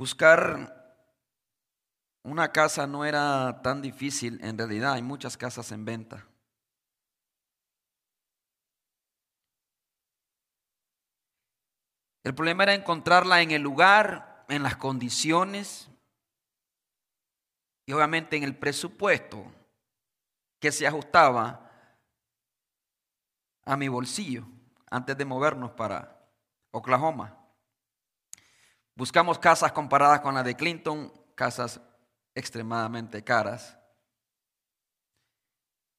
Buscar una casa no era tan difícil, en realidad hay muchas casas en venta. El problema era encontrarla en el lugar, en las condiciones y obviamente en el presupuesto que se ajustaba a mi bolsillo antes de movernos para Oklahoma. Buscamos casas comparadas con las de Clinton, casas extremadamente caras.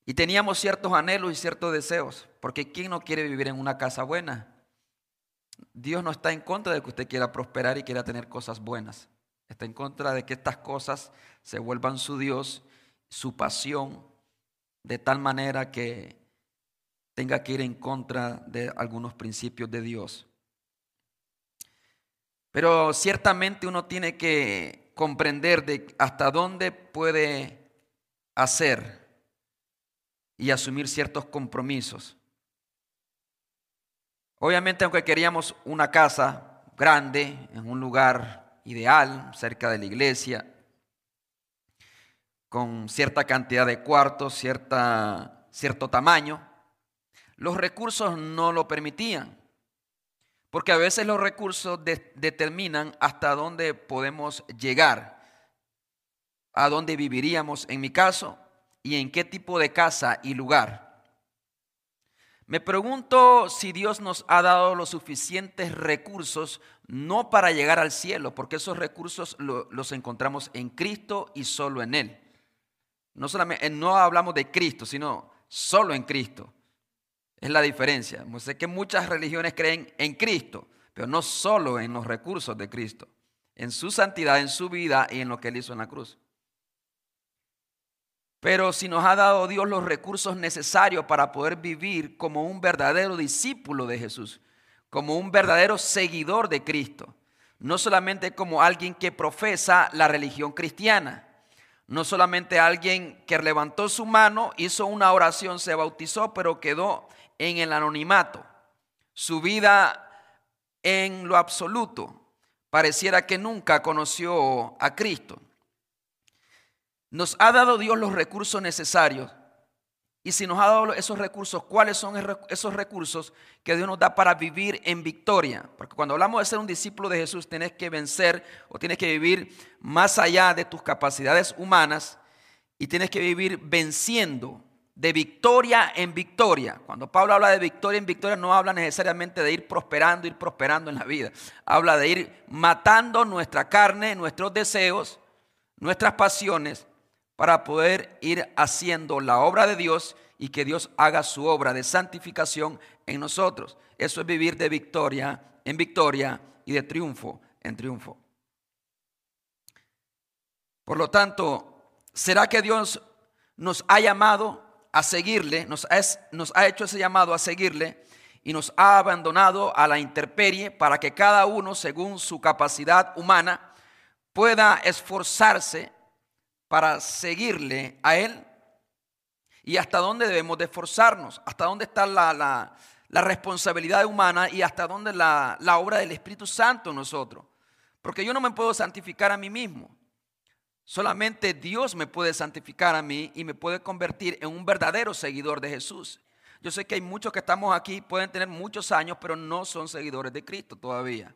Y teníamos ciertos anhelos y ciertos deseos, porque ¿quién no quiere vivir en una casa buena? Dios no está en contra de que usted quiera prosperar y quiera tener cosas buenas. Está en contra de que estas cosas se vuelvan su Dios, su pasión, de tal manera que tenga que ir en contra de algunos principios de Dios. Pero ciertamente uno tiene que comprender de hasta dónde puede hacer y asumir ciertos compromisos. Obviamente, aunque queríamos una casa grande, en un lugar ideal, cerca de la iglesia, con cierta cantidad de cuartos, cierta, cierto tamaño, los recursos no lo permitían. Porque a veces los recursos determinan hasta dónde podemos llegar, a dónde viviríamos en mi caso y en qué tipo de casa y lugar. Me pregunto si Dios nos ha dado los suficientes recursos no para llegar al cielo, porque esos recursos los encontramos en Cristo y solo en Él. No, solamente, no hablamos de Cristo, sino solo en Cristo. Es la diferencia. Sé que muchas religiones creen en Cristo, pero no solo en los recursos de Cristo, en su santidad, en su vida y en lo que Él hizo en la cruz. Pero si nos ha dado Dios los recursos necesarios para poder vivir como un verdadero discípulo de Jesús, como un verdadero seguidor de Cristo, no solamente como alguien que profesa la religión cristiana, no solamente alguien que levantó su mano, hizo una oración, se bautizó, pero quedó en el anonimato. Su vida en lo absoluto pareciera que nunca conoció a Cristo. Nos ha dado Dios los recursos necesarios. Y si nos ha dado esos recursos, ¿cuáles son esos recursos que Dios nos da para vivir en victoria? Porque cuando hablamos de ser un discípulo de Jesús, tienes que vencer o tienes que vivir más allá de tus capacidades humanas y tienes que vivir venciendo de victoria en victoria. Cuando Pablo habla de victoria en victoria, no habla necesariamente de ir prosperando, ir prosperando en la vida. Habla de ir matando nuestra carne, nuestros deseos, nuestras pasiones, para poder ir haciendo la obra de Dios y que Dios haga su obra de santificación en nosotros. Eso es vivir de victoria en victoria y de triunfo en triunfo. Por lo tanto, ¿será que Dios nos ha llamado a seguirle, nos, ha hecho ese llamado a seguirle y nos ha abandonado a la intemperie para que cada uno, según su capacidad humana, pueda esforzarse para seguirle a Él. ¿Y hasta dónde debemos de esforzarnos? ¿Hasta dónde está la, la, responsabilidad humana y hasta dónde la, la obra del Espíritu Santo en nosotros? Porque yo no me puedo santificar a mí mismo. Solamente Dios me puede santificar a mí y me puede convertir en un verdadero seguidor de Jesús. Yo sé que hay muchos que estamos aquí, pueden tener muchos años, pero no son seguidores de Cristo todavía.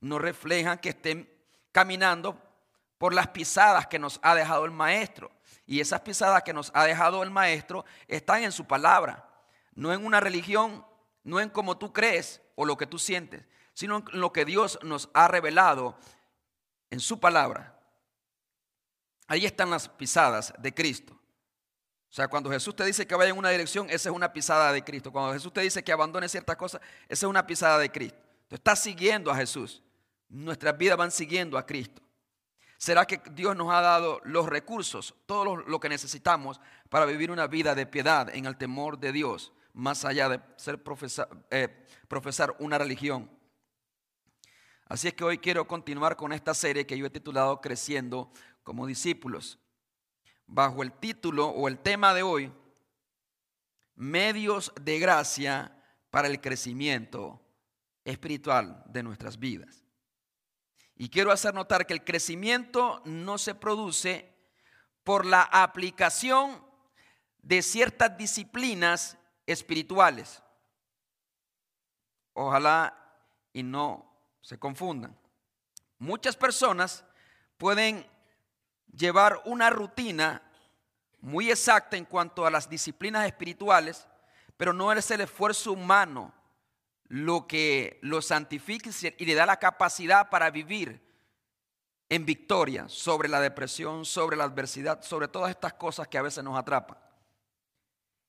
No reflejan que estén caminando por las pisadas que nos ha dejado el Maestro. Y esas pisadas que nos ha dejado el Maestro están en su palabra, no en una religión, no en cómo tú crees o lo que tú sientes, sino en lo que Dios nos ha revelado en su palabra. Ahí están las pisadas de Cristo. O sea, cuando Jesús te dice que vaya en una dirección, esa es una pisada de Cristo. Cuando Jesús te dice que abandone ciertas cosas, esa es una pisada de Cristo. Tú estás siguiendo a Jesús. Nuestras vidas van siguiendo a Cristo. ¿Será que Dios nos ha dado los recursos, todo lo, que necesitamos para vivir una vida de piedad en el temor de Dios, más allá de ser eh, profesar una religión? Así es que hoy quiero continuar con esta serie que yo he titulado Creciendo como discípulos, bajo el título o el tema de hoy, medios de gracia para el crecimiento espiritual de nuestras vidas. Y quiero hacer notar que el crecimiento no se produce por la aplicación de ciertas disciplinas espirituales. Ojalá y no se confundan. Muchas personas pueden llevar una rutina muy exacta en cuanto a las disciplinas espirituales, pero no es el esfuerzo humano lo que lo santifica y le da la capacidad para vivir en victoria sobre la depresión, sobre la adversidad, sobre todas estas cosas que a veces nos atrapan.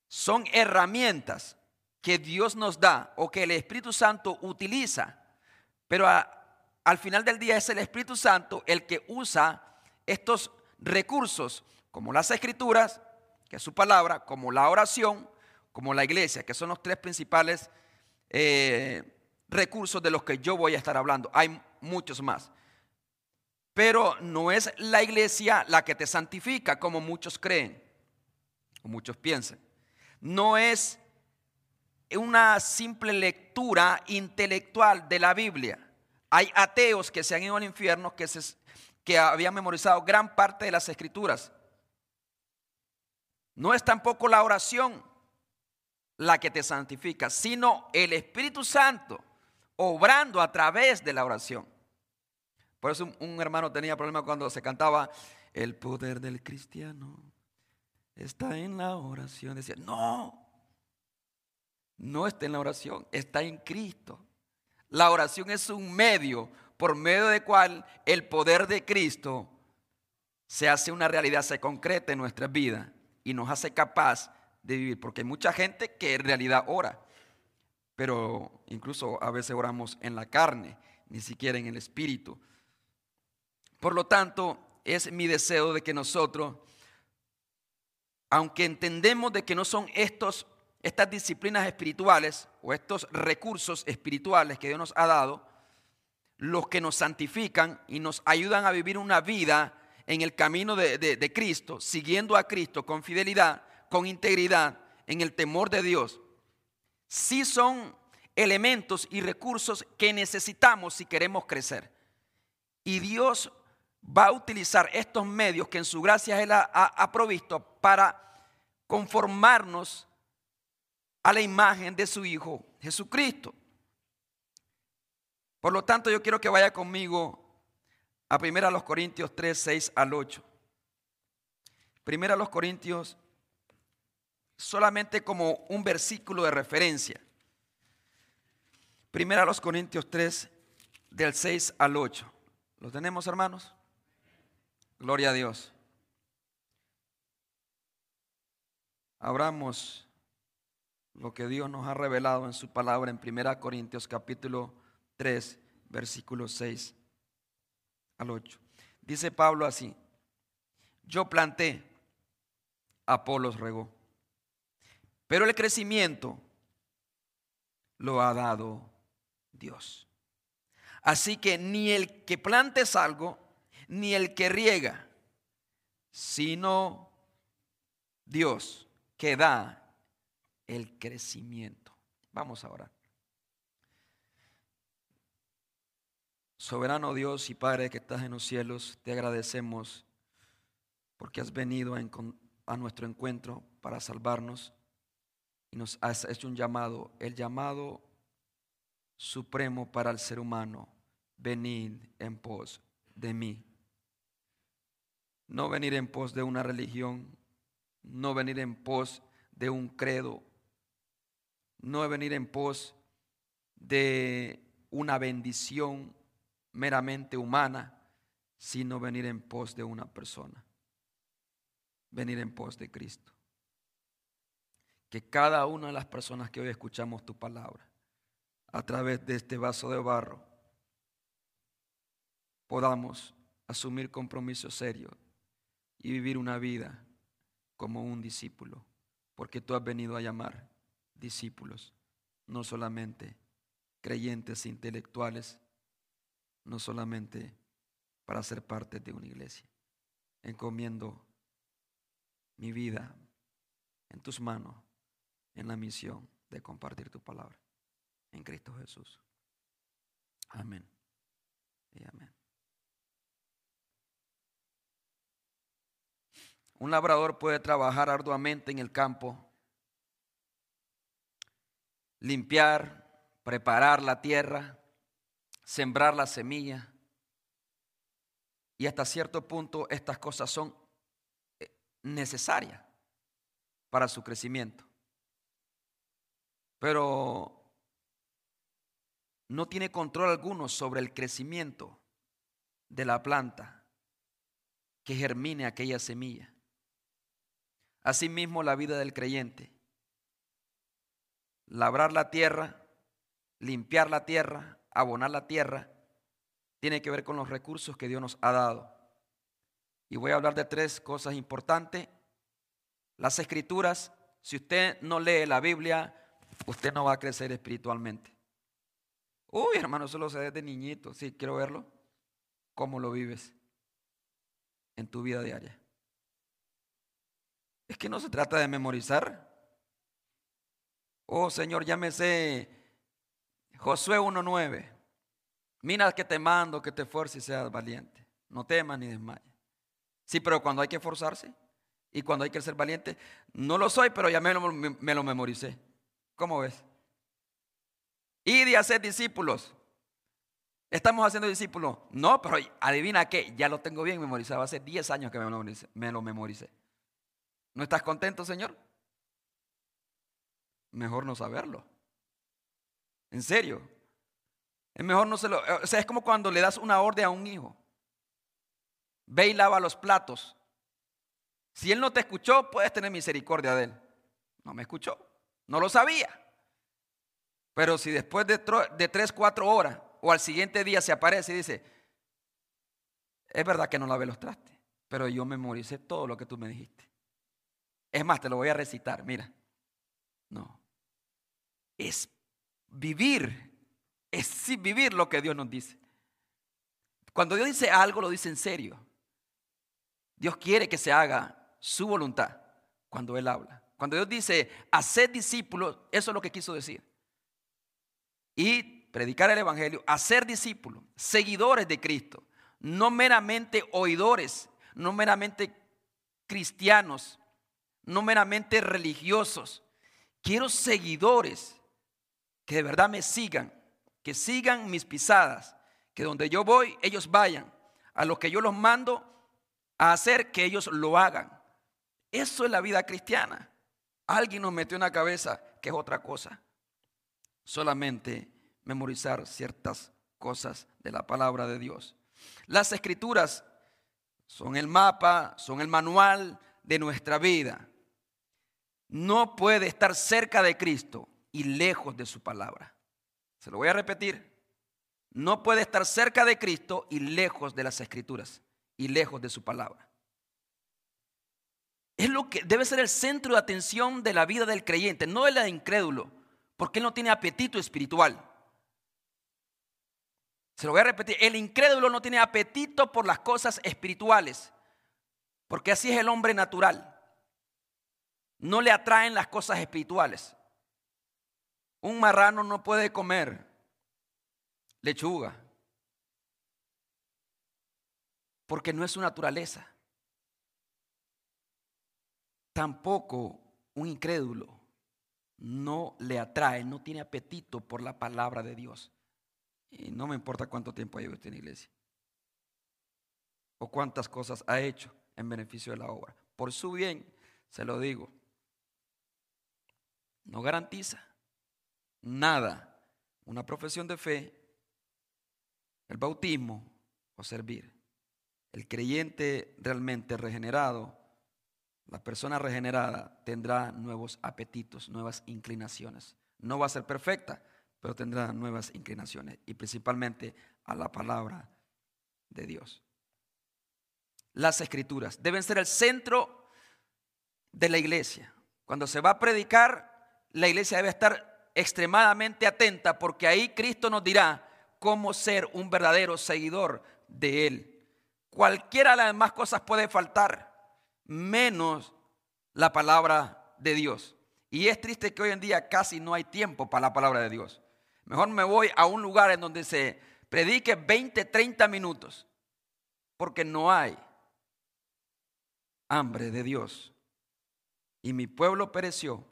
Son herramientas que Dios nos da o que el Espíritu Santo utiliza, pero al final del día es el Espíritu Santo el que usa estos recursos como las escrituras, que es su palabra, como la oración, como la iglesia, que son los tres principales eh, recursos de los que yo voy a estar hablando. Hay muchos más. Pero no es la iglesia la que te santifica, como muchos creen, o muchos piensan. No es una simple lectura intelectual de la Biblia. Hay ateos que se han ido al infierno que, se, que habían memorizado gran parte de las escrituras. No es tampoco la oración la que te santifica, sino el Espíritu Santo obrando a través de la oración. Por eso un, hermano tenía problema cuando se cantaba el poder del cristiano está en la oración. Decía, no, no está en la oración, está en Cristo. La oración es un medio por medio del cual el poder de Cristo se hace una realidad, se concreta en nuestra vida y nos hace capaz de vivir, porque hay mucha gente que en realidad ora, pero incluso a veces oramos en la carne, ni siquiera en el espíritu. Por lo tanto, es mi deseo de que nosotros, aunque entendemos de que no son estos, estas disciplinas espirituales o estos recursos espirituales que Dios nos ha dado, los que nos santifican y nos ayudan a vivir una vida en el camino de, de Cristo, siguiendo a Cristo con fidelidad, con integridad, en el temor de Dios, sí son elementos y recursos que necesitamos si queremos crecer. Y Dios va a utilizar estos medios que en su gracia Él ha, provisto para conformarnos a la imagen de su Hijo Jesucristo. Por lo tanto, yo quiero que vaya conmigo a 1 Corintios 3, 6 al 8. Primera los Corintios solamente como un versículo de referencia. Primera los Corintios 3, del 6 al 8. ¿Lo tenemos, hermanos? Gloria a Dios. Abramos lo que Dios nos ha revelado en su palabra en Primera Corintios capítulo 3, versículo 6 al 8. Dice Pablo así, yo planté, Apolos regó pero el crecimiento lo ha dado Dios. Así que ni el que plantes algo, ni el que riega, sino Dios que da el crecimiento. Vamos a orar. Soberano Dios y Padre que estás en los cielos, te agradecemos porque has venido a, nuestro encuentro para salvarnos y nos has hecho un llamado, el llamado supremo para el ser humano, venid en pos de mí. No venir en pos de una religión, no venir en pos de un credo, no venir en pos de una bendición meramente humana, sino venir en pos de una persona, venir en pos de Cristo. Que cada una de las personas que hoy escuchamos tu palabra, a través de este vaso de barro, podamos asumir compromisos serios y vivir una vida como un discípulo, porque tú has venido a llamar discípulos, no solamente creyentes intelectuales, no solamente para ser parte de una iglesia. Encomiendo mi vida en tus manos, en la misión de compartir tu palabra en Cristo Jesús. Amén. Y amén. Un labrador puede trabajar arduamente en el campo, limpiar, preparar la tierra, sembrar la semilla. Y hasta cierto punto estas cosas son eh, necesarias para su crecimiento. Pero no tiene control alguno sobre el crecimiento de la planta que germine aquella semilla. Asimismo la vida del creyente. Labrar la tierra, limpiar la tierra, abonar la tierra, tiene que ver con los recursos que Dios nos ha dado. Y voy a hablar de tres cosas importantes. Las escrituras, si usted no lee la Biblia, usted no va a crecer espiritualmente. Uy, hermano, eso lo sé desde niñito. Sí, quiero verlo. ¿Cómo lo vives en tu vida diaria? Es que no se trata de memorizar. Oh, Señor, sé Josué 1.9. Mira que te mando, que te esfuerces y seas valiente. No temas ni desmayes. Sí, pero cuando hay que esforzarse y cuando hay que ser valiente, no lo soy, pero ya me lo, me lo memoricé. ¿Cómo ves? Y de hacer discípulos. Estamos haciendo discípulos. No, pero adivina qué, ya lo tengo bien memorizado. Hace 10 años que me lo memoricé. ¿No estás contento, Señor? Mejor no saberlo. En serio. Es mejor no se lo. O sea, es como cuando le das una orden a un hijo. Ve y lava los platos. Si él no te escuchó, puedes tener misericordia de él. No me escuchó. No lo sabía. Pero si después de, de tres, cuatro horas o al siguiente día se aparece y dice, es verdad que no lavé los trastes, pero yo memoricé todo lo que tú me dijiste. Es más, te lo voy a recitar, mira. No. Es vivir, es vivir lo que Dios nos dice. Cuando Dios dice algo, lo dice en serio. Dios quiere que se haga su voluntad cuando Él habla. Cuando Dios dice, hacer discípulos, eso es lo que quiso decir y predicar el Evangelio, hacer discípulos, seguidores de Cristo, no meramente oidores, no meramente cristianos, no meramente religiosos. Quiero seguidores que de verdad me sigan, que sigan mis pisadas, que donde yo voy, ellos vayan, a lo que yo los mando a hacer, que ellos lo hagan. Eso es la vida cristiana. Alguien nos metió en la cabeza que es otra cosa solamente memorizar ciertas cosas de la palabra de Dios. Las escrituras son el mapa, son el manual de nuestra vida. No puede estar cerca de Cristo y lejos de su palabra. Se lo voy a repetir. No puede estar cerca de Cristo y lejos de las escrituras y lejos de su palabra. Es lo que debe ser el centro de atención de la vida del creyente, no de la de incrédulo porque él no tiene apetito espiritual. Se lo voy a repetir, el incrédulo no tiene apetito por las cosas espirituales, porque así es el hombre natural. No le atraen las cosas espirituales. Un marrano no puede comer lechuga, porque no es su naturaleza. Tampoco un incrédulo no le atrae, no tiene apetito por la palabra de Dios. Y no me importa cuánto tiempo lleve usted en la iglesia. O cuántas cosas ha hecho en beneficio de la obra. Por su bien, se lo digo. No garantiza nada una profesión de fe, el bautismo o servir. El creyente realmente regenerado la persona regenerada tendrá nuevos apetitos, nuevas inclinaciones. No va a ser perfecta, pero tendrá nuevas inclinaciones y principalmente a la palabra de Dios. Las escrituras deben ser el centro de la iglesia. Cuando se va a predicar, la iglesia debe estar extremadamente atenta porque ahí Cristo nos dirá cómo ser un verdadero seguidor de Él. Cualquiera de las demás cosas puede faltar menos la palabra de Dios. Y es triste que hoy en día casi no hay tiempo para la palabra de Dios. Mejor me voy a un lugar en donde se predique 20, 30 minutos, porque no hay. hambre de Dios y mi pueblo pereció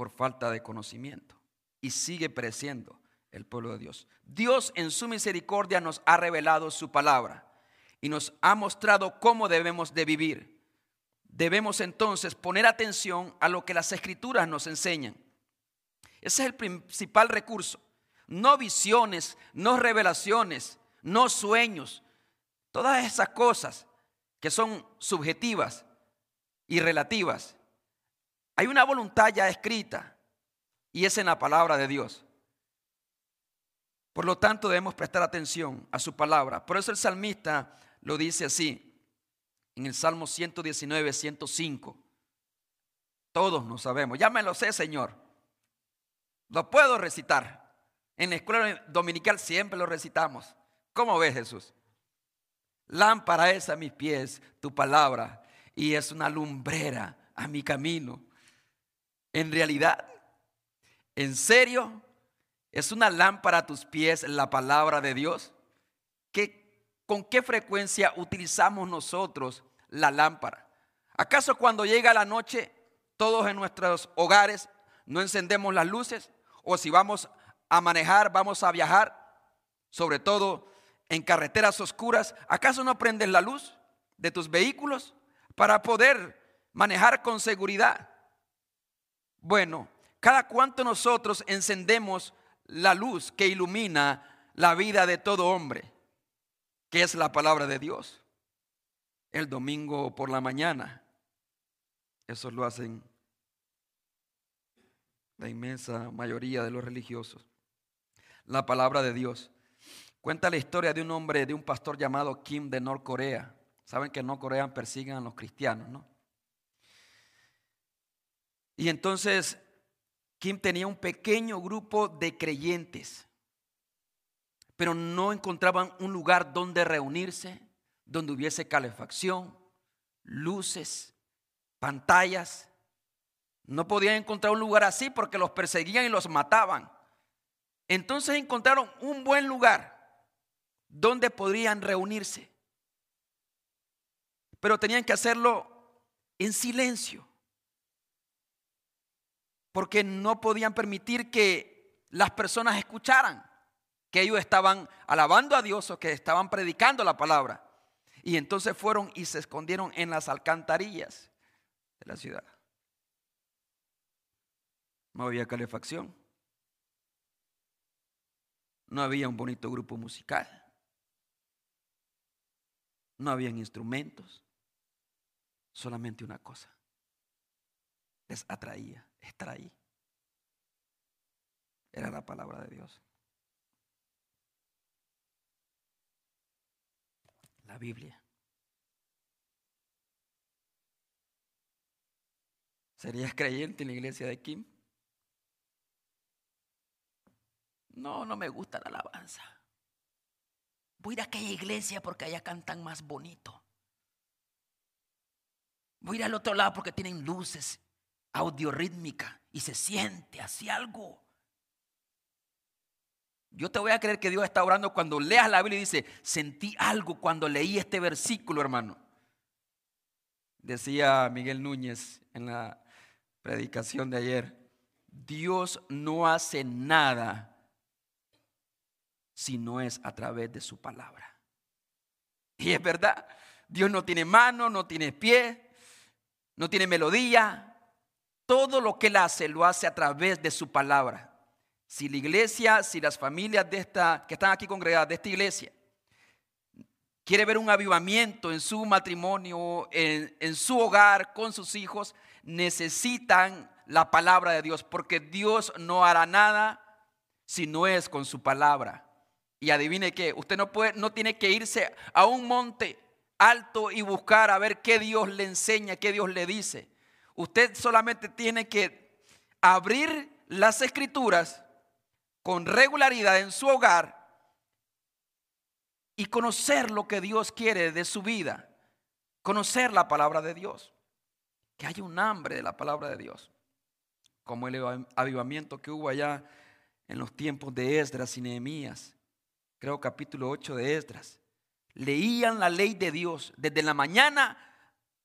por falta de conocimiento y sigue pereciendo el pueblo de Dios. Dios en su misericordia nos ha revelado su palabra y nos ha mostrado cómo debemos de vivir. Debemos entonces poner atención a lo que las escrituras nos enseñan. Ese es el principal recurso. No visiones, no revelaciones, no sueños. Todas esas cosas que son subjetivas y relativas. Hay una voluntad ya escrita y es en la palabra de Dios. Por lo tanto, debemos prestar atención a su palabra. Por eso el salmista lo dice así en el Salmo 119, 105. Todos nos sabemos. Ya me lo sé, Señor. Lo puedo recitar. En la escuela dominical siempre lo recitamos. ¿Cómo ves, Jesús? Lámpara es a mis pies tu palabra y es una lumbrera a mi camino. En realidad, en serio, es una lámpara a tus pies la palabra de Dios. ¿Con qué frecuencia utilizamos nosotros la lámpara? ¿Acaso cuando llega la noche, todos en nuestros hogares no encendemos las luces? ¿O si vamos a manejar, vamos a viajar, sobre todo en carreteras oscuras, ¿acaso no prendes la luz de tus vehículos para poder manejar con seguridad? Bueno, cada cuanto nosotros encendemos la luz que ilumina la vida de todo hombre, que es la palabra de Dios. El domingo por la mañana, eso lo hacen la inmensa mayoría de los religiosos. La palabra de Dios. Cuenta la historia de un hombre, de un pastor llamado Kim de Norcorea. Saben que en Norcorea persiguen a los cristianos, ¿no? Y entonces Kim tenía un pequeño grupo de creyentes, pero no encontraban un lugar donde reunirse, donde hubiese calefacción, luces, pantallas. No podían encontrar un lugar así porque los perseguían y los mataban. Entonces encontraron un buen lugar donde podrían reunirse. Pero tenían que hacerlo en silencio. Porque no podían permitir que las personas escucharan que ellos estaban alabando a Dios o que estaban predicando la palabra. Y entonces fueron y se escondieron en las alcantarillas de la ciudad. No había calefacción. No había un bonito grupo musical no habían instrumentos, solamente una cosa, les atraía, extraí. Era la palabra de Dios. La Biblia. ¿Serías creyente en la iglesia de Kim? No, no me gusta la alabanza. Voy a aquella iglesia porque allá cantan más bonito. Voy a ir al otro lado porque tienen luces, audio rítmica y se siente así algo. Yo te voy a creer que Dios está orando cuando leas la Biblia y dice, sentí algo cuando leí este versículo, hermano. Decía Miguel Núñez en la predicación de ayer, Dios no hace nada si no es a través de su palabra. Y es verdad, Dios no tiene mano, no tiene pie, no tiene melodía. Todo lo que Él hace lo hace a través de su palabra. Si la iglesia, si las familias de esta, que están aquí congregadas de esta iglesia, quiere ver un avivamiento en su matrimonio, en, en su hogar, con sus hijos, necesitan la palabra de Dios, porque Dios no hará nada si no es con su palabra. Y adivine qué, usted no, puede, no tiene que irse a un monte alto y buscar a ver qué Dios le enseña, qué Dios le dice. Usted solamente tiene que abrir las escrituras con regularidad en su hogar y conocer lo que Dios quiere de su vida. Conocer la palabra de Dios. Que haya un hambre de la palabra de Dios. Como el avivamiento que hubo allá en los tiempos de Esdras y Nehemías creo capítulo 8 de Esdras, leían la ley de Dios desde la mañana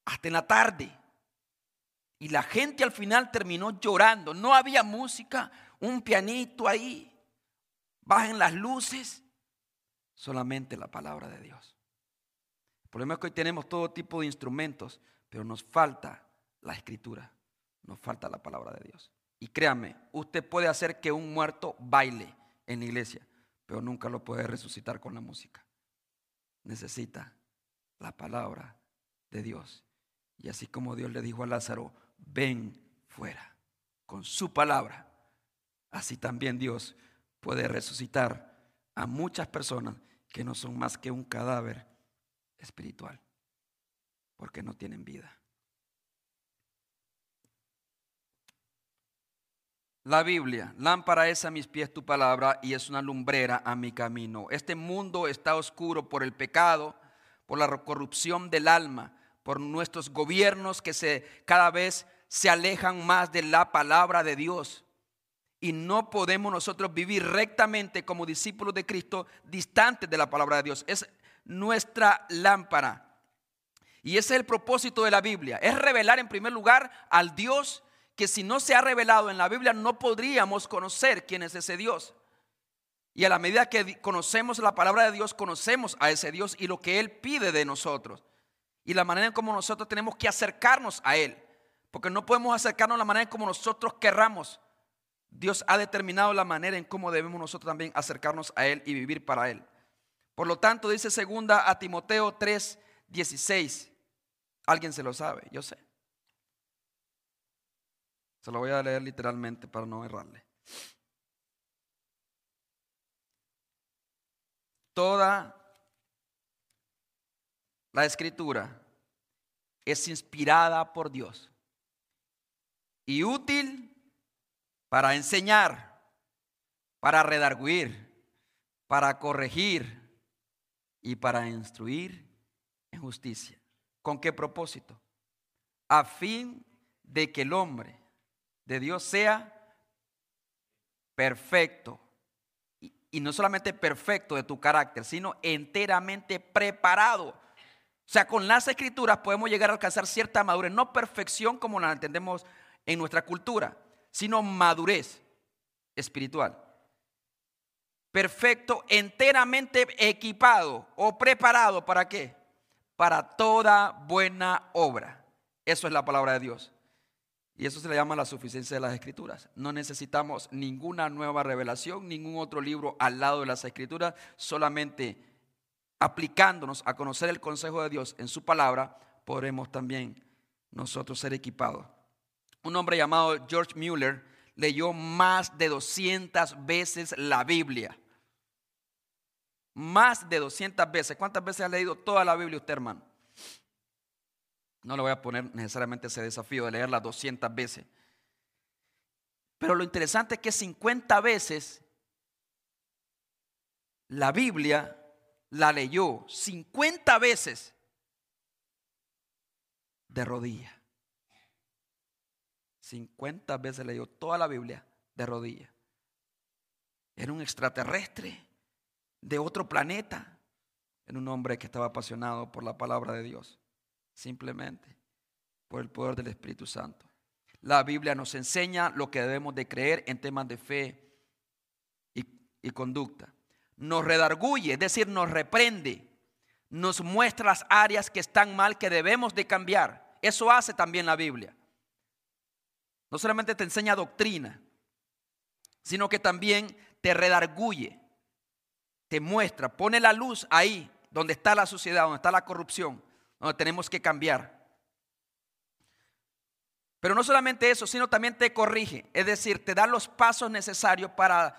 hasta en la tarde. Y la gente al final terminó llorando. No había música, un pianito ahí, bajen las luces, solamente la palabra de Dios. El problema es que hoy tenemos todo tipo de instrumentos, pero nos falta la escritura, nos falta la palabra de Dios. Y créame, usted puede hacer que un muerto baile en la iglesia, pero nunca lo puede resucitar con la música. Necesita la palabra de Dios. Y así como Dios le dijo a Lázaro, ven fuera con su palabra, así también Dios puede resucitar a muchas personas que no son más que un cadáver espiritual, porque no tienen vida. La Biblia, lámpara es a mis pies tu palabra y es una lumbrera a mi camino. Este mundo está oscuro por el pecado, por la corrupción del alma, por nuestros gobiernos que se, cada vez se alejan más de la palabra de Dios. Y no podemos nosotros vivir rectamente como discípulos de Cristo distantes de la palabra de Dios. Es nuestra lámpara. Y ese es el propósito de la Biblia. Es revelar en primer lugar al Dios que si no se ha revelado en la Biblia no podríamos conocer quién es ese Dios. Y a la medida que conocemos la palabra de Dios, conocemos a ese Dios y lo que Él pide de nosotros. Y la manera en cómo nosotros tenemos que acercarnos a Él. Porque no podemos acercarnos a la manera en como nosotros querramos. Dios ha determinado la manera en cómo debemos nosotros también acercarnos a Él y vivir para Él. Por lo tanto, dice segunda a Timoteo 3, 16. Alguien se lo sabe, yo sé. Se lo voy a leer literalmente para no errarle. Toda la escritura es inspirada por Dios y útil para enseñar, para redarguir, para corregir y para instruir en justicia. ¿Con qué propósito? A fin de que el hombre de Dios sea perfecto. Y, no solamente perfecto de tu carácter, sino enteramente preparado. O sea, con las escrituras podemos llegar a alcanzar cierta madurez, no perfección como la entendemos en nuestra cultura, sino madurez espiritual. Perfecto, enteramente equipado o preparado para qué? Para toda buena obra. Eso es la palabra de Dios. Y eso se le llama la suficiencia de las escrituras. No necesitamos ninguna nueva revelación, ningún otro libro al lado de las escrituras, solamente aplicándonos a conocer el consejo de Dios en su palabra, podremos también nosotros ser equipados. Un hombre llamado George Mueller leyó más de 200 veces la Biblia. Más de 200 veces. ¿Cuántas veces ha leído toda la Biblia usted, hermano? No le voy a poner necesariamente ese desafío de leerla 200 veces. Pero lo interesante es que 50 veces la Biblia la leyó 50 veces de rodillas. 50 veces leyó toda la Biblia de rodillas. Era un extraterrestre de otro planeta. Era un hombre que estaba apasionado por la palabra de Dios simplemente por el poder del Espíritu Santo. La Biblia nos enseña lo que debemos de creer en temas de fe y, conducta. Nos redarguye, es decir, nos reprende, nos muestra las áreas que están mal, que debemos de cambiar. Eso hace también la Biblia. No solamente te enseña doctrina, sino que también te redarguye, te muestra, pone la luz ahí donde está la sociedad, donde está la corrupción, tenemos que cambiar. Pero no solamente eso, sino también te corrige, es decir, te da los pasos necesarios para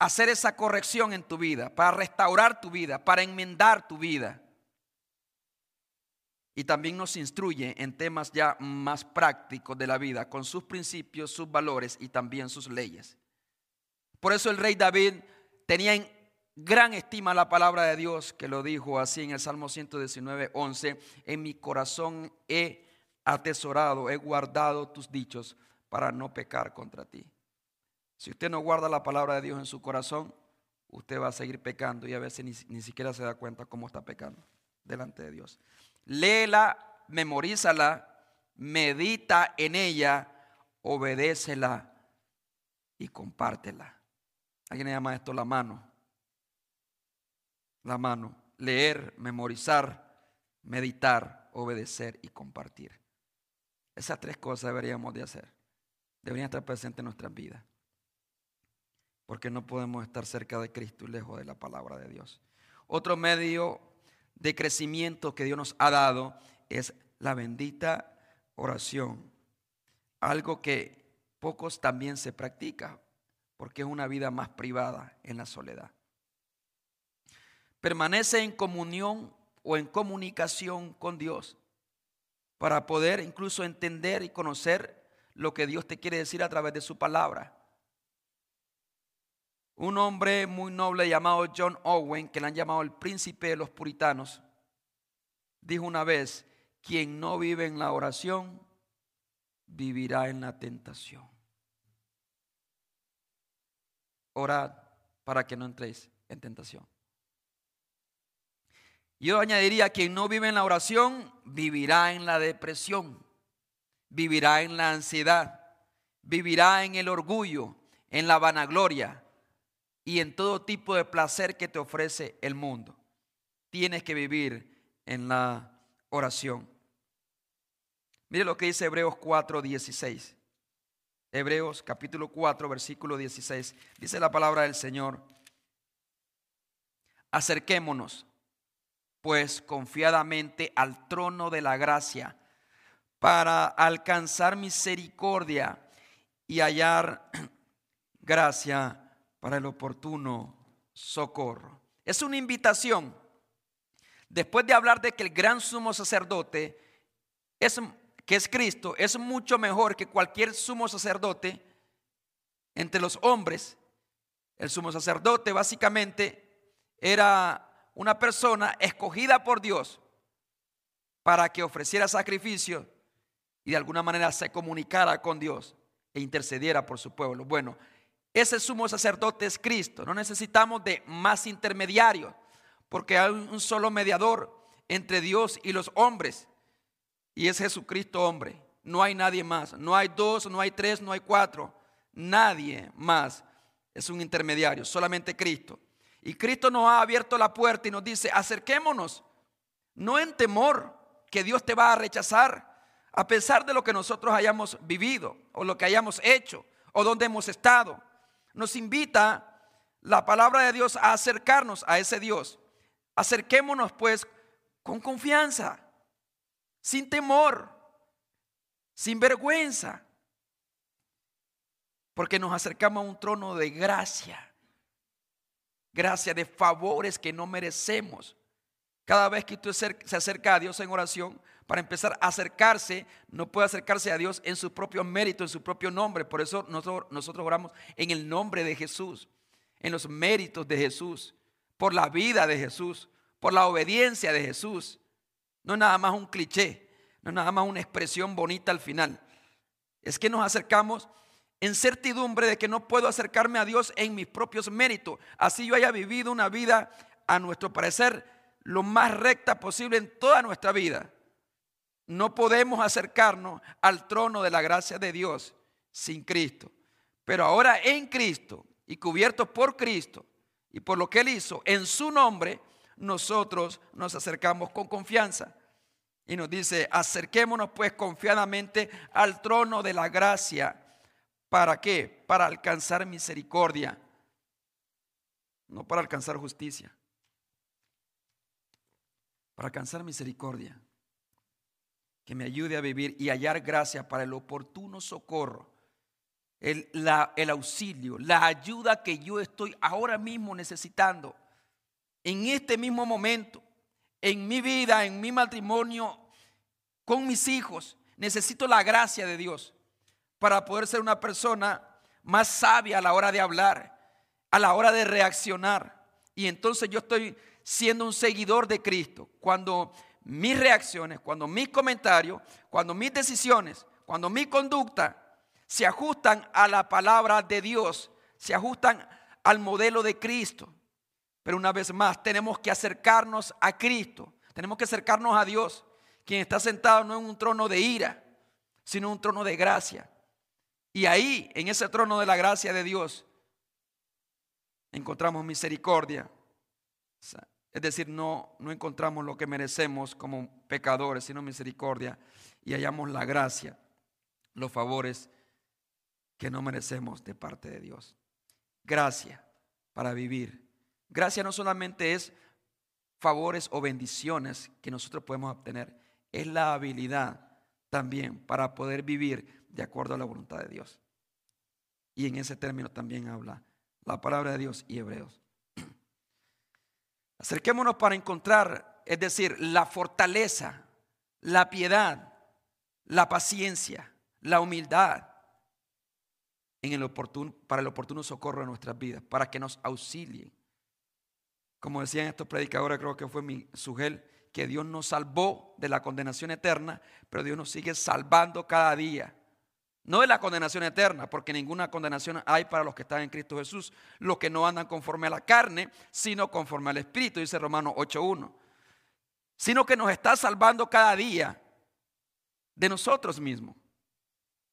hacer esa corrección en tu vida, para restaurar tu vida, para enmendar tu vida. Y también nos instruye en temas ya más prácticos de la vida, con sus principios, sus valores y también sus leyes. Por eso el rey David tenía en gran estima la palabra de Dios que lo dijo así en el Salmo 119, 11. En mi corazón he atesorado, he guardado tus dichos para no pecar contra ti. Si usted no guarda la palabra de Dios en su corazón, usted va a seguir pecando y a veces ni, ni siquiera se da cuenta cómo está pecando delante de Dios. Léela memorízala, medita en ella, obedécela y compártela. Alguien llama esto la mano. La mano. Leer, memorizar, meditar, obedecer y compartir. Esas tres cosas deberíamos de hacer. Deberían estar presentes en nuestras vidas. Porque no podemos estar cerca de Cristo y lejos de la palabra de Dios. Otro medio de crecimiento que Dios nos ha dado es la bendita oración. Algo que pocos también se practica porque es una vida más privada en la soledad. Permanece en comunión o en comunicación con Dios para poder incluso entender y conocer lo que Dios te quiere decir a través de su palabra. Un hombre muy noble llamado John Owen, que le han llamado el príncipe de los puritanos, dijo una vez, quien no vive en la oración, vivirá en la tentación. Orad para que no entréis en tentación. Yo añadiría, quien no vive en la oración, vivirá en la depresión, vivirá en la ansiedad, vivirá en el orgullo, en la vanagloria y en todo tipo de placer que te ofrece el mundo. Tienes que vivir en la oración. Mire lo que dice Hebreos 4, 16. Hebreos capítulo 4, versículo 16. Dice la palabra del Señor. Acerquémonos pues confiadamente al trono de la gracia para alcanzar misericordia y hallar gracia para el oportuno socorro. Es una invitación. Después de hablar de que el gran sumo sacerdote es que es Cristo, es mucho mejor que cualquier sumo sacerdote entre los hombres. El sumo sacerdote básicamente era una persona escogida por Dios para que ofreciera sacrificio y de alguna manera se comunicara con Dios e intercediera por su pueblo. Bueno, ese sumo sacerdote es Cristo. No necesitamos de más intermediarios porque hay un solo mediador entre Dios y los hombres y es Jesucristo hombre. No hay nadie más. No hay dos, no hay tres, no hay cuatro. Nadie más es un intermediario, solamente Cristo. Y Cristo nos ha abierto la puerta y nos dice, acerquémonos, no en temor que Dios te va a rechazar, a pesar de lo que nosotros hayamos vivido o lo que hayamos hecho o donde hemos estado. Nos invita la palabra de Dios a acercarnos a ese Dios. Acerquémonos pues con confianza, sin temor, sin vergüenza, porque nos acercamos a un trono de gracia gracia de favores que no merecemos. Cada vez que usted se acerca a Dios en oración, para empezar a acercarse, no puede acercarse a Dios en su propio mérito, en su propio nombre. Por eso nosotros, nosotros oramos en el nombre de Jesús, en los méritos de Jesús, por la vida de Jesús, por la obediencia de Jesús. No es nada más un cliché, no es nada más una expresión bonita al final. Es que nos acercamos en certidumbre de que no puedo acercarme a Dios en mis propios méritos. Así yo haya vivido una vida, a nuestro parecer, lo más recta posible en toda nuestra vida. No podemos acercarnos al trono de la gracia de Dios sin Cristo. Pero ahora en Cristo y cubiertos por Cristo y por lo que Él hizo en su nombre, nosotros nos acercamos con confianza. Y nos dice, acerquémonos pues confiadamente al trono de la gracia ¿Para qué? Para alcanzar misericordia, no para alcanzar justicia. Para alcanzar misericordia, que me ayude a vivir y hallar gracia para el oportuno socorro, el, el auxilio, la ayuda que yo estoy ahora mismo necesitando, en este mismo momento, en mi vida, en mi matrimonio, con mis hijos. Necesito la gracia de Dios para poder ser una persona más sabia a la hora de hablar, a la hora de reaccionar. Y entonces yo estoy siendo un seguidor de Cristo. Cuando mis reacciones, cuando mis comentarios, cuando mis decisiones, cuando mi conducta se ajustan a la palabra de Dios, se ajustan al modelo de Cristo. Pero una vez más, tenemos que acercarnos a Cristo, tenemos que acercarnos a Dios, quien está sentado no en un trono de ira, sino en un trono de gracia. Y ahí, en ese trono de la gracia de Dios, encontramos misericordia. Es decir, no, no encontramos lo que merecemos como pecadores, sino misericordia. Y hallamos la gracia, los favores que no merecemos de parte de Dios. Gracia para vivir. Gracia no solamente es favores o bendiciones que nosotros podemos obtener, es la habilidad también para poder vivir de acuerdo a la voluntad de Dios. Y en ese término también habla la palabra de Dios y Hebreos. Acerquémonos para encontrar, es decir, la fortaleza, la piedad, la paciencia, la humildad en el oportuno, para el oportuno socorro de nuestras vidas, para que nos auxilien. Como decían estos predicadores, creo que fue mi sugel, que Dios nos salvó de la condenación eterna, pero Dios nos sigue salvando cada día. No de la condenación eterna, porque ninguna condenación hay para los que están en Cristo Jesús, los que no andan conforme a la carne, sino conforme al Espíritu, dice Romanos 8.1. Sino que nos está salvando cada día de nosotros mismos,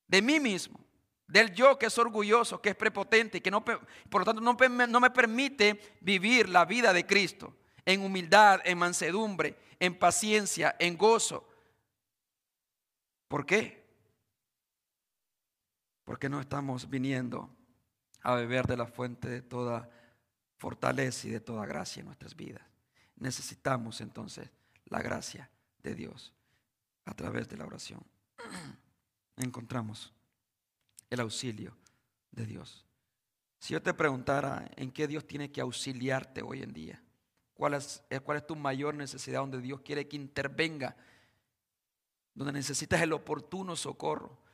de mí mismo, del yo que es orgulloso, que es prepotente y que no, por lo tanto no, no me permite vivir la vida de Cristo en humildad, en mansedumbre, en paciencia, en gozo. ¿Por qué? Porque no estamos viniendo a beber de la fuente de toda fortaleza y de toda gracia en nuestras vidas. Necesitamos entonces la gracia de Dios a través de la oración. Encontramos el auxilio de Dios. Si yo te preguntara en qué Dios tiene que auxiliarte hoy en día, cuál es, eh, cuál es tu mayor necesidad donde Dios quiere que intervenga, donde necesitas el oportuno socorro,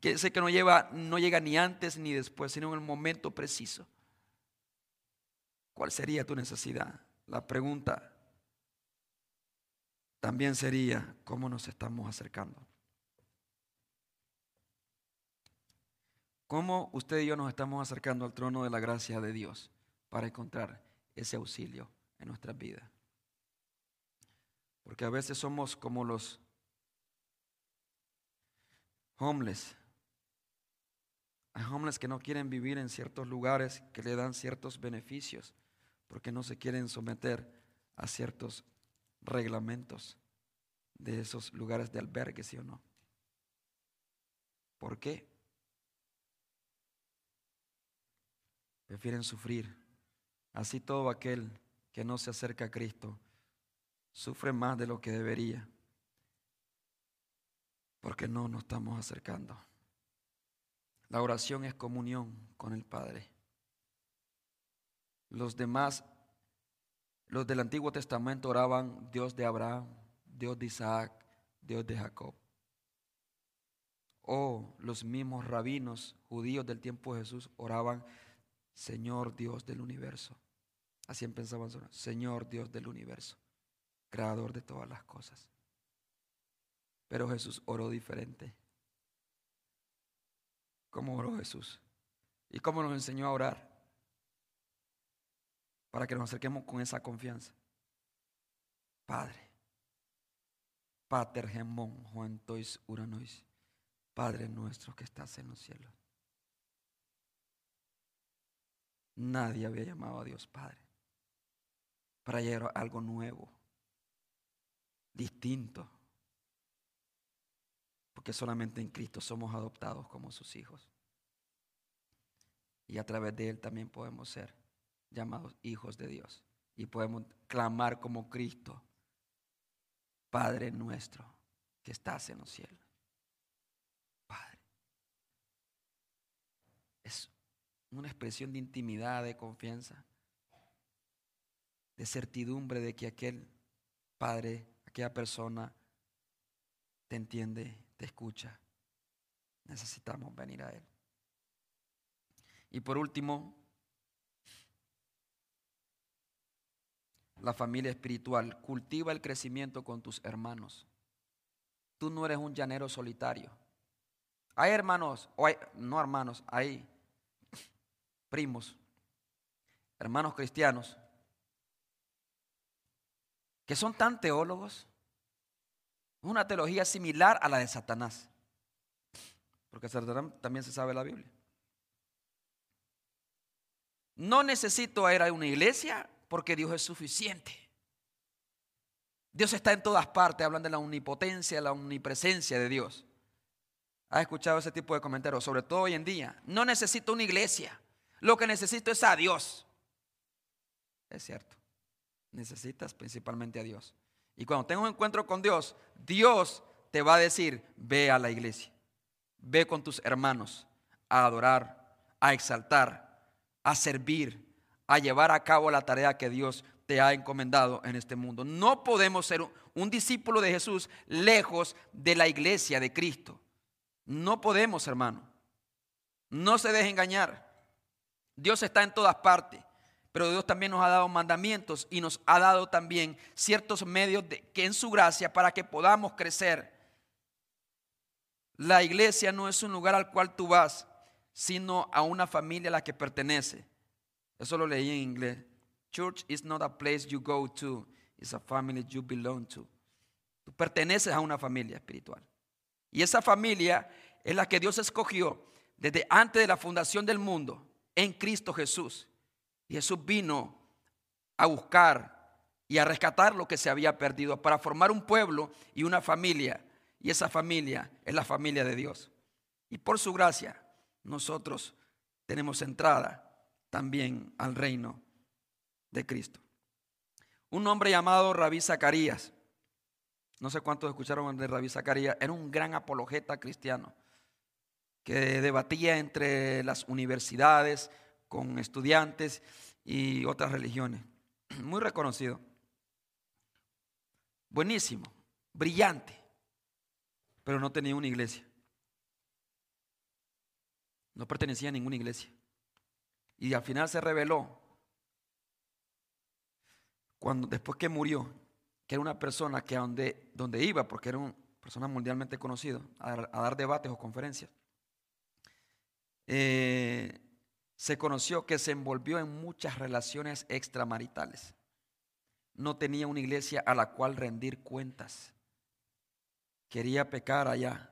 que sé que no, lleva, no llega ni antes ni después, sino en el momento preciso. ¿Cuál sería tu necesidad? La pregunta también sería, ¿cómo nos estamos acercando? ¿Cómo usted y yo nos estamos acercando al trono de la gracia de Dios para encontrar ese auxilio en nuestras vidas? Porque a veces somos como los homeless hay hombres que no quieren vivir en ciertos lugares que le dan ciertos beneficios porque no se quieren someter a ciertos reglamentos de esos lugares de albergue, ¿sí o no? ¿Por qué? Prefieren sufrir. Así todo aquel que no se acerca a Cristo sufre más de lo que debería porque no nos estamos acercando. La oración es comunión con el Padre. Los demás, los del Antiguo Testamento oraban Dios de Abraham, Dios de Isaac, Dios de Jacob. O los mismos rabinos judíos del tiempo de Jesús oraban Señor Dios del universo. Así pensaban, Señor Dios del universo, creador de todas las cosas. Pero Jesús oró diferente. ¿Cómo oró Jesús? ¿Y cómo nos enseñó a orar? Para que nos acerquemos con esa confianza. Padre, Pater Gemón, Juantois Uranois, Padre nuestro que estás en los cielos. Nadie había llamado a Dios Padre. Para llegar a algo nuevo, distinto porque solamente en Cristo somos adoptados como sus hijos. Y a través de Él también podemos ser llamados hijos de Dios. Y podemos clamar como Cristo, Padre nuestro que estás en los cielos. Padre. Es una expresión de intimidad, de confianza, de certidumbre de que aquel Padre, aquella persona, te entiende escucha. Necesitamos venir a Él. Y por último, la familia espiritual. Cultiva el crecimiento con tus hermanos. Tú no eres un llanero solitario. Hay hermanos, o hay, no hermanos, hay primos, hermanos cristianos, que son tan teólogos Es una teología similar a la de Satanás. Porque Satanás también se sabe la Biblia. No necesito ir a una iglesia porque Dios es suficiente. Dios está en todas partes, hablan de la omnipotencia, la omnipresencia de Dios. ¿Has escuchado ese tipo de comentarios? Sobre todo hoy en día. No necesito una iglesia. Lo que necesito es a Dios. Es cierto. Necesitas principalmente a Dios. Y cuando tengas un encuentro con Dios, Dios te va a decir, ve a la iglesia. Ve con tus hermanos a adorar, a exaltar, a servir, a llevar a cabo la tarea que Dios te ha encomendado en este mundo. No podemos ser un discípulo de Jesús lejos de la iglesia de Cristo. No podemos, hermano. No se deje engañar. Dios está en todas partes, pero Dios también nos ha dado mandamientos y nos ha dado también ciertos medios de, que en su gracia para que podamos crecer. La iglesia no es un lugar al cual tú vas, sino a una familia a la que pertenece. Eso lo leí en inglés. Church is not a place you go to, it's a family you belong to. Tú perteneces a una familia espiritual. Y esa familia es la que Dios escogió desde antes de la fundación del mundo en Cristo Jesús. Jesús vino a buscar y a rescatar lo que se había perdido para formar un pueblo y una familia. Y esa familia es la familia de Dios. Y por su gracia nosotros tenemos entrada también al reino de Cristo. Un hombre llamado Rabí Zacarías, no sé cuántos escucharon de Rabí Zacarías, era un gran apologeta cristiano que debatía entre las universidades con estudiantes y otras religiones. Muy reconocido. Buenísimo, brillante, pero no tenía una iglesia. No pertenecía a ninguna iglesia. Y al final se reveló cuando después que murió, que era una persona que a donde, donde iba, porque era una persona mundialmente conocido, a, dar debates o conferencias, eh, se conoció que se envolvió en muchas relaciones extramaritales. No tenía una iglesia a la cual rendir cuentas. Quería pecar allá.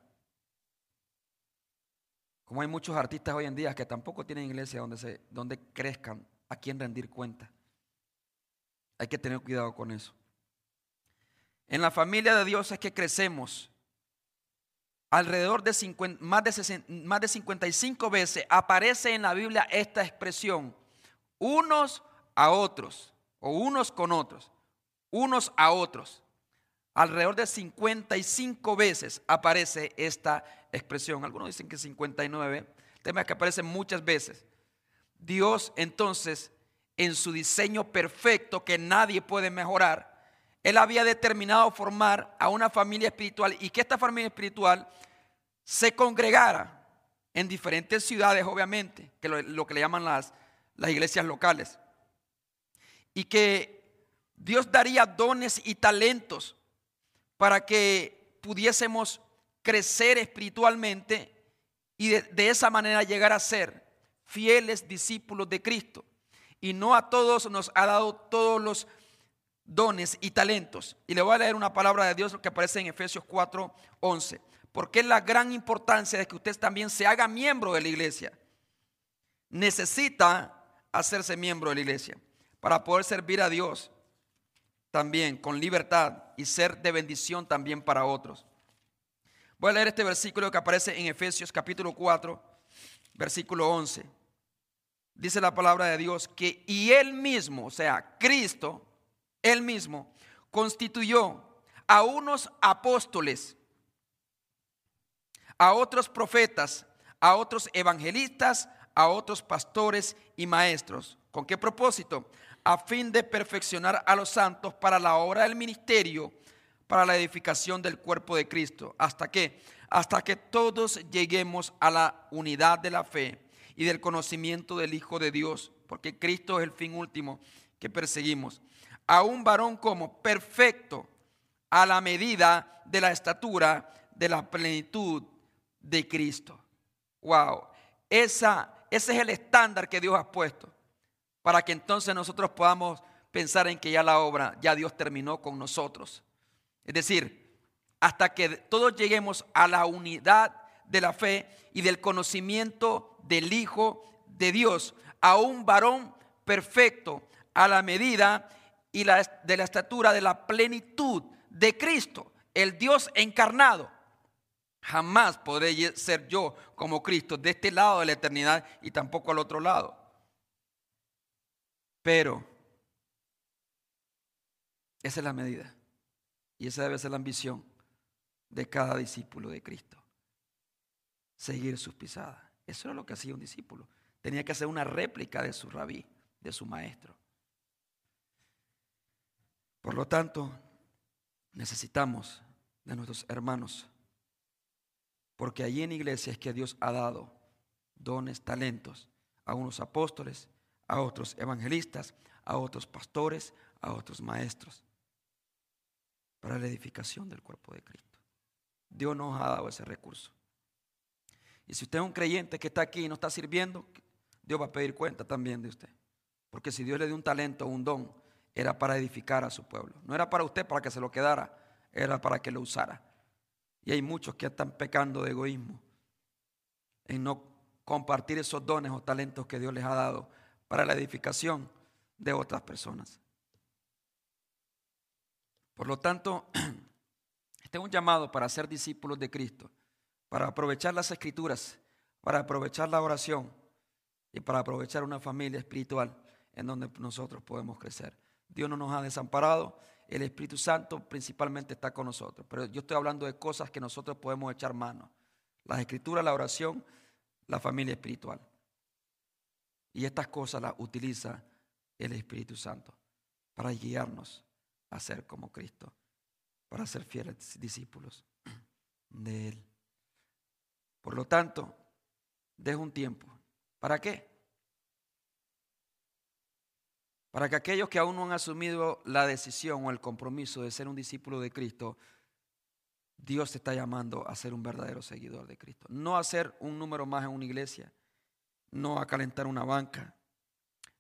Como hay muchos artistas hoy en día que tampoco tienen iglesia donde, se, donde crezcan a quien rendir cuentas. Hay que tener cuidado con eso. En la familia de Dios es que crecemos. Alrededor de más, de más de 55 veces aparece en la Biblia esta expresión, unos a otros, o unos con otros, unos a otros. Alrededor de 55 veces aparece esta expresión. Algunos dicen que 59. El tema es que aparece muchas veces. Dios entonces en su diseño perfecto que nadie puede mejorar, Él había determinado formar a una familia espiritual y que esta familia espiritual se congregara en diferentes ciudades, obviamente, que lo, que le llaman las, las iglesias locales. Y que Dios daría dones y talentos para que pudiésemos crecer espiritualmente y de esa manera llegar a ser fieles discípulos de Cristo y no a todos nos ha dado todos los dones y talentos. Y le voy a leer una palabra de Dios que aparece en Efesios 4, 11. Porque es la gran importancia de que usted también se haga miembro de la iglesia. Necesita hacerse miembro de la iglesia para poder servir a Dios también con libertad y ser de bendición también para otros. Voy a leer este versículo que aparece en Efesios capítulo 4, versículo 11 dice la palabra de Dios, que y él mismo, o sea, Cristo, él mismo, constituyó a unos apóstoles, a otros profetas, a otros evangelistas, a otros pastores y maestros. ¿Con qué propósito? A fin de perfeccionar a los santos para la obra del ministerio, para la edificación del cuerpo de Cristo. ¿Hasta qué? Hasta que todos lleguemos a la unidad de la fe y del conocimiento del Hijo de Dios, porque Cristo es el fin último que perseguimos. A un varón como perfecto a la medida de la estatura de la plenitud de Cristo. Wow, Esa, ese es el estándar que Dios ha puesto para que entonces nosotros podamos pensar en que ya la obra, ya Dios terminó con nosotros. Es decir, hasta que todos lleguemos a la unidad de la fe y del conocimiento del Hijo de Dios, a un varón perfecto, a la medida y la, de la estatura de la plenitud de Cristo, el Dios encarnado. Jamás podré ser yo como Cristo de este lado de la eternidad y tampoco al otro lado. Pero esa es la medida y esa debe ser la ambición de cada discípulo de Cristo. Seguir sus pisadas. Eso era lo que hacía un discípulo. Tenía que hacer una réplica de su rabí, de su maestro. Por lo tanto, necesitamos de nuestros hermanos, porque allí en iglesia es que Dios ha dado dones, talentos a unos apóstoles, a otros evangelistas, a otros pastores, a otros maestros, para la edificación del cuerpo de Cristo. Dios nos ha dado ese recurso. Y si usted es un creyente que está aquí y no está sirviendo, Dios va a pedir cuenta también de usted. Porque si Dios le dio un talento o un don, era para edificar a su pueblo. No era para usted para que se lo quedara, era para que lo usara. Y hay muchos que están pecando de egoísmo en no compartir esos dones o talentos que Dios les ha dado para la edificación de otras personas. Por lo tanto, este es un llamado para ser discípulos de Cristo, para aprovechar las escrituras, para aprovechar la oración y para aprovechar una familia espiritual en donde nosotros podemos crecer. Dios no nos ha desamparado, el Espíritu Santo principalmente está con nosotros, pero yo estoy hablando de cosas que nosotros podemos echar mano. Las escrituras, la oración, la familia espiritual. Y estas cosas las utiliza el Espíritu Santo para guiarnos a ser como Cristo para ser fieles discípulos de Él. Por lo tanto, dejo un tiempo. ¿Para qué? Para que aquellos que aún no han asumido la decisión o el compromiso de ser un discípulo de Cristo, Dios te está llamando a ser un verdadero seguidor de Cristo. No a ser un número más en una iglesia, no a calentar una banca,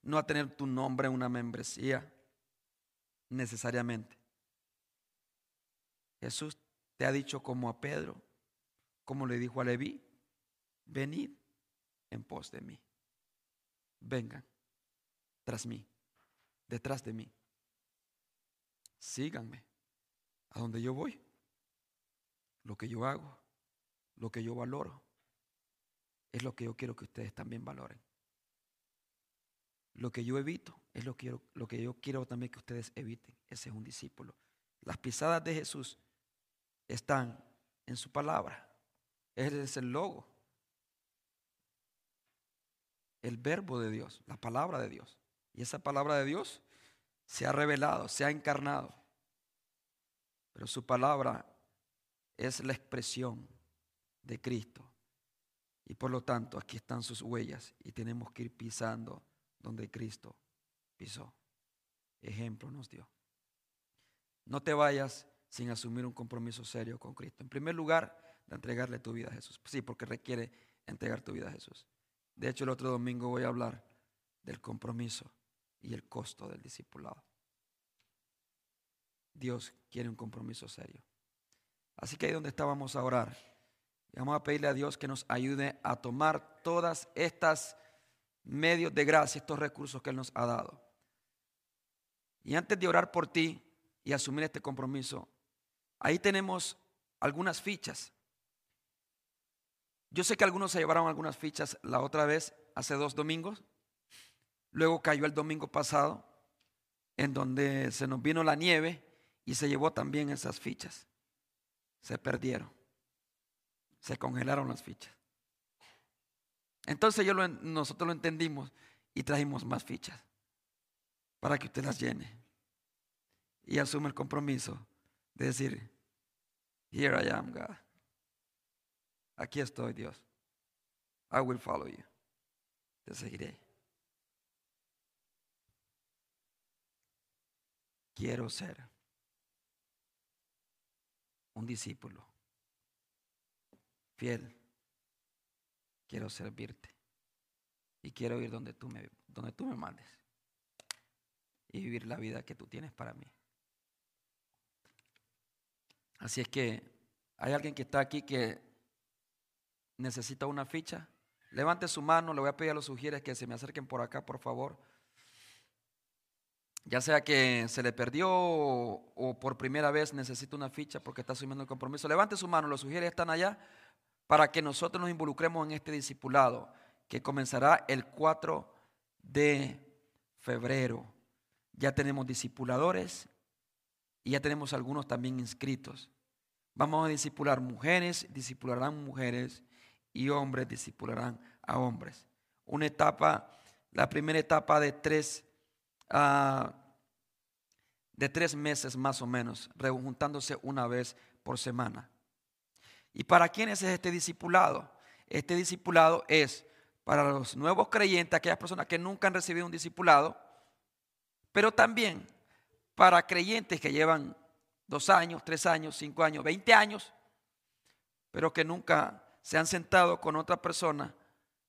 no a tener tu nombre en una membresía, necesariamente. Jesús te ha dicho como a Pedro, como le dijo a Leví, venid en pos de mí. Vengan tras mí, detrás de mí. Síganme a donde yo voy. Lo que yo hago, lo que yo valoro, es lo que yo quiero que ustedes también valoren. Lo que yo evito es lo que yo, lo que yo quiero también que ustedes eviten. Ese es un discípulo. Las pisadas de Jesús están en su palabra. Él es el logo. El verbo de Dios, la palabra de Dios. Y esa palabra de Dios se ha revelado, se ha encarnado. Pero su palabra es la expresión de Cristo. Y por lo tanto, aquí están sus huellas y tenemos que ir pisando donde Cristo pisó. Ejemplo nos dio. No te vayas sin asumir un compromiso serio con Cristo. En primer lugar, de entregarle tu vida a Jesús. Sí, porque requiere entregar tu vida a Jesús. De hecho, el otro domingo voy a hablar del compromiso y el costo del discipulado. Dios quiere un compromiso serio. Así que ahí donde estábamos a orar, vamos a pedirle a Dios que nos ayude a tomar todas estas medios de gracia, estos recursos que Él nos ha dado. Y antes de orar por ti y asumir este compromiso, Ahí tenemos algunas fichas. Yo sé que algunos se llevaron algunas fichas la otra vez, hace dos domingos. Luego cayó el domingo pasado, en donde se nos vino la nieve y se llevó también esas fichas. Se perdieron. Se congelaron las fichas. Entonces nosotros lo entendimos y trajimos más fichas para que usted las llene y asume el compromiso de decir, Here I am, God. Aquí estoy, Dios. I will follow you. Te seguiré. Quiero ser un discípulo fiel. Quiero servirte. Y quiero ir donde tú me, donde tú me mandes. Y vivir la vida que tú tienes para mí. Así es que ¿Hay alguien que está aquí que necesita una ficha? Levante su mano, le voy a pedir a los sugieres que se me acerquen por acá, por favor. Ya sea que se le perdió o, por primera vez necesita una ficha porque está asumiendo el compromiso. Levante su mano, los sugieres están allá para que nosotros nos involucremos en este discipulado que comenzará el 4 de febrero. Ya tenemos discipuladores y ya tenemos algunos también inscritos. Vamos a discipular mujeres, discipularán mujeres y hombres discipularán a hombres. Una etapa, la primera etapa de tres, ah, de tres meses más o menos, juntándose una vez por semana. ¿Y para quiénes es este discipulado? Este discipulado es para los nuevos creyentes, aquellas personas que nunca han recibido un discipulado, pero también para creyentes que llevan dos años, tres años, cinco años, veinte años, pero que nunca se han sentado con otra persona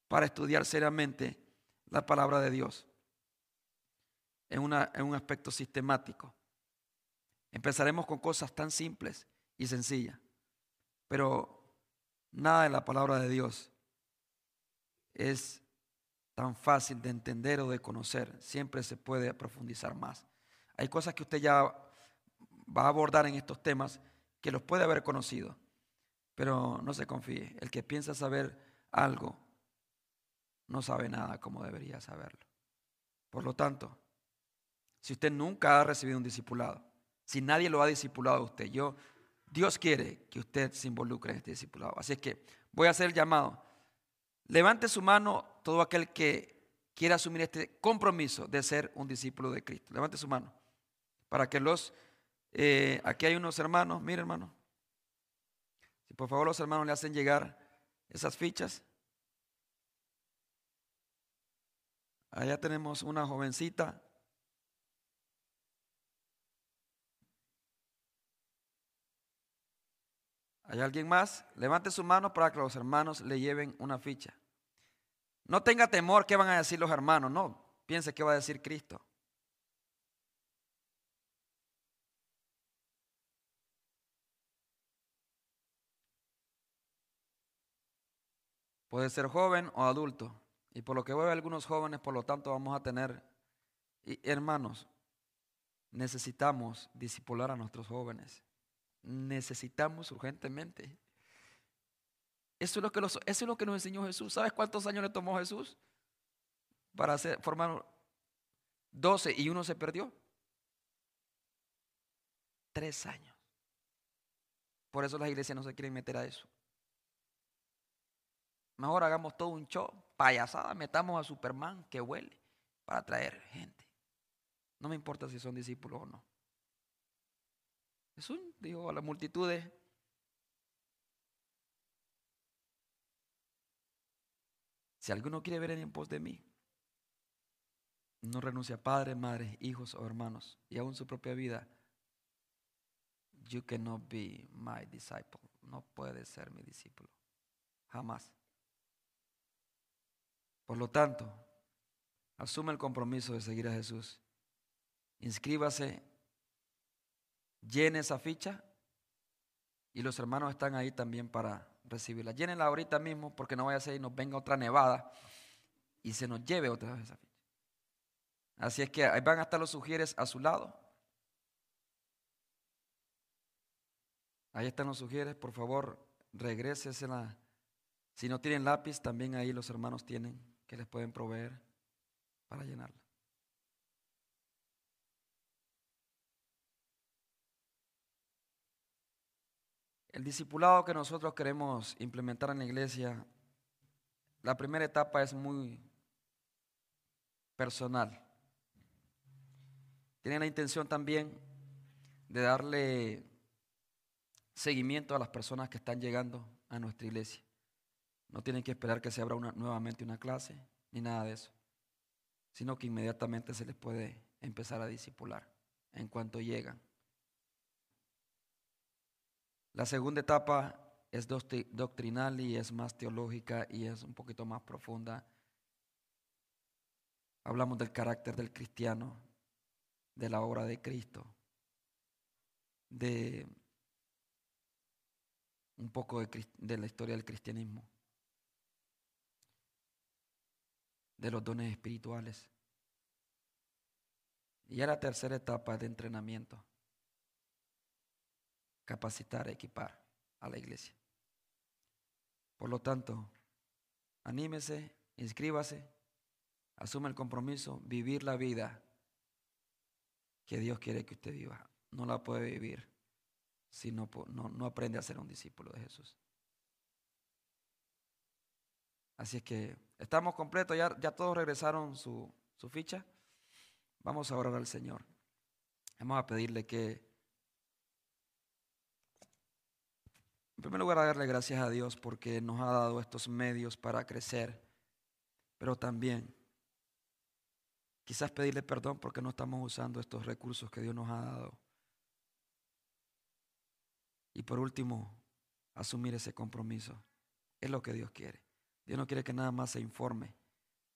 para estudiar seriamente la palabra de Dios en, una, en un aspecto sistemático. Empezaremos con cosas tan simples y sencillas, pero nada de la palabra de Dios es tan fácil de entender o de conocer. Siempre se puede profundizar más. Hay cosas que usted ya va a abordar en estos temas que los puede haber conocido, pero no se confíe. El que piensa saber algo no sabe nada como debería saberlo. Por lo tanto, si usted nunca ha recibido un discipulado, si nadie lo ha discipulado a usted, yo, Dios quiere que usted se involucre en este discipulado. Así es que voy a hacer el llamado. Levante su mano todo aquel que quiera asumir este compromiso de ser un discípulo de Cristo. Levante su mano. Para que los, eh, aquí hay unos hermanos, mire hermano. Si por favor los hermanos le hacen llegar esas fichas. Allá tenemos una jovencita ¿Hay alguien más? Levante su mano para que los hermanos le lleven una ficha. No tenga temor qué van a decir los hermanos, no. Piense qué va a decir Cristo. Puede ser joven o adulto. Y por lo que veo algunos jóvenes, por lo tanto vamos a tener, hermanos, necesitamos disipular a nuestros jóvenes necesitamos urgentemente. Eso es, lo que eso es lo que nos enseñó Jesús. ¿Sabes cuántos años le tomó Jesús para hacer, formar 12 y uno se perdió? Tres años. Por eso las iglesias no se quieren meter a eso. Mejor hagamos todo un show, payasada, metamos a Superman que huele para atraer gente. No me importa si son discípulos o no. Jesús dijo a las multitudes, si alguno quiere ver en pos de mí, no renuncia a padre, madre, hijos o hermanos y aún su propia vida, you cannot be my disciple. No puede ser mi discípulo. Jamás. Por lo tanto, asume el compromiso de seguir a Jesús. Inscríbase llene esa ficha y los hermanos están ahí también para recibirla. Llénenla ahorita mismo porque no vaya a ser y nos venga otra nevada y se nos lleve otra vez esa ficha. Así es que ahí van a estar los sugieres a su lado. Ahí están los sugieres, por favor, regrésesela. Si no tienen lápiz, también ahí los hermanos tienen que les pueden proveer para llenarla. El discipulado que nosotros queremos implementar en la iglesia, la primera etapa es muy personal. Tiene la intención también de darle seguimiento a las personas que están llegando a nuestra iglesia. No tienen que esperar que se abra nuevamente una clase ni nada de eso, sino que inmediatamente se les puede empezar a discipular en cuanto llegan. La segunda etapa es doctrinal y es más teológica y es un poquito más profunda. Hablamos del carácter del cristiano, de la obra de Cristo, de un poco de, de la historia del cristianismo, de los dones espirituales. Y ya la tercera etapa de entrenamiento, capacitar, equipar a la iglesia. Por lo tanto, anímese, inscríbase, asume el compromiso, vivir la vida que Dios quiere que usted viva. No la puede vivir si no, no, aprende a ser un discípulo de Jesús. Así es que estamos completos, ya, ya todos regresaron su, su ficha. Vamos a orar al Señor. Vamos a pedirle que, en primer lugar, darle gracias a Dios porque nos ha dado estos medios para crecer, pero también quizás pedirle perdón porque no estamos usando estos recursos que Dios nos ha dado. Y por último, asumir ese compromiso. Es lo que Dios quiere. Dios no quiere que nada más se informe,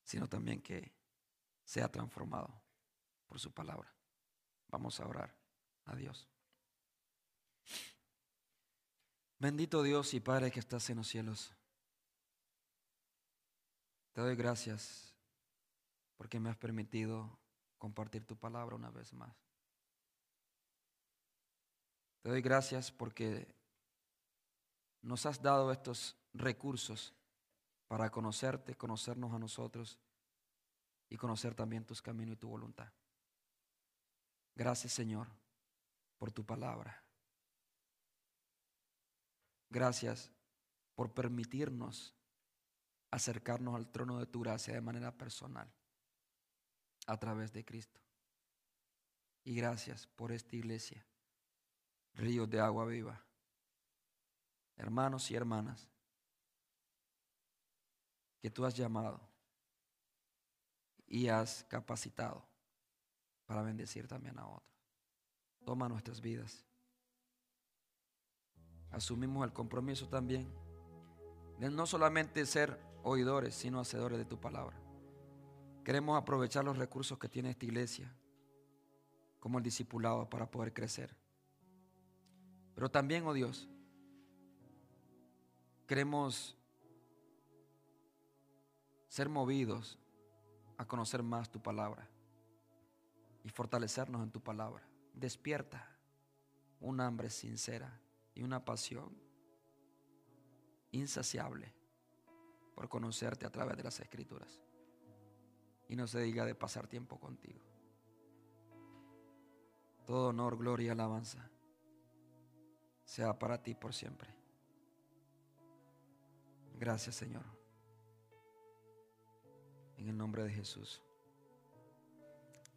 sino también que sea transformado por su palabra. Vamos a orar a Dios. Bendito Dios y Padre que estás en los cielos. Te doy gracias porque me has permitido compartir tu palabra una vez más. Te doy gracias porque nos has dado estos recursos para conocerte, conocernos a nosotros y conocer también tus caminos y tu voluntad. Gracias Señor por tu palabra. Gracias por permitirnos acercarnos al trono de tu gracia de manera personal a través de Cristo. Y gracias por esta iglesia, ríos de agua viva. Hermanos y hermanas, que tú has llamado y has capacitado para bendecir también a otros. Toma nuestras vidas. Asumimos el compromiso también de no solamente ser oidores, sino hacedores de tu palabra. Queremos aprovechar los recursos que tiene esta iglesia, como el discipulado, para poder crecer. Pero también, oh Dios, queremos ser movidos a conocer más tu palabra y fortalecernos en tu palabra. Despierta un hambre sincera y una pasión insaciable por conocerte a través de las escrituras. Y no se diga de pasar tiempo contigo. Todo honor, gloria y alabanza sea para ti por siempre. Gracias Señor. En el nombre de Jesús.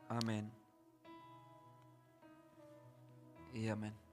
Amén y amén.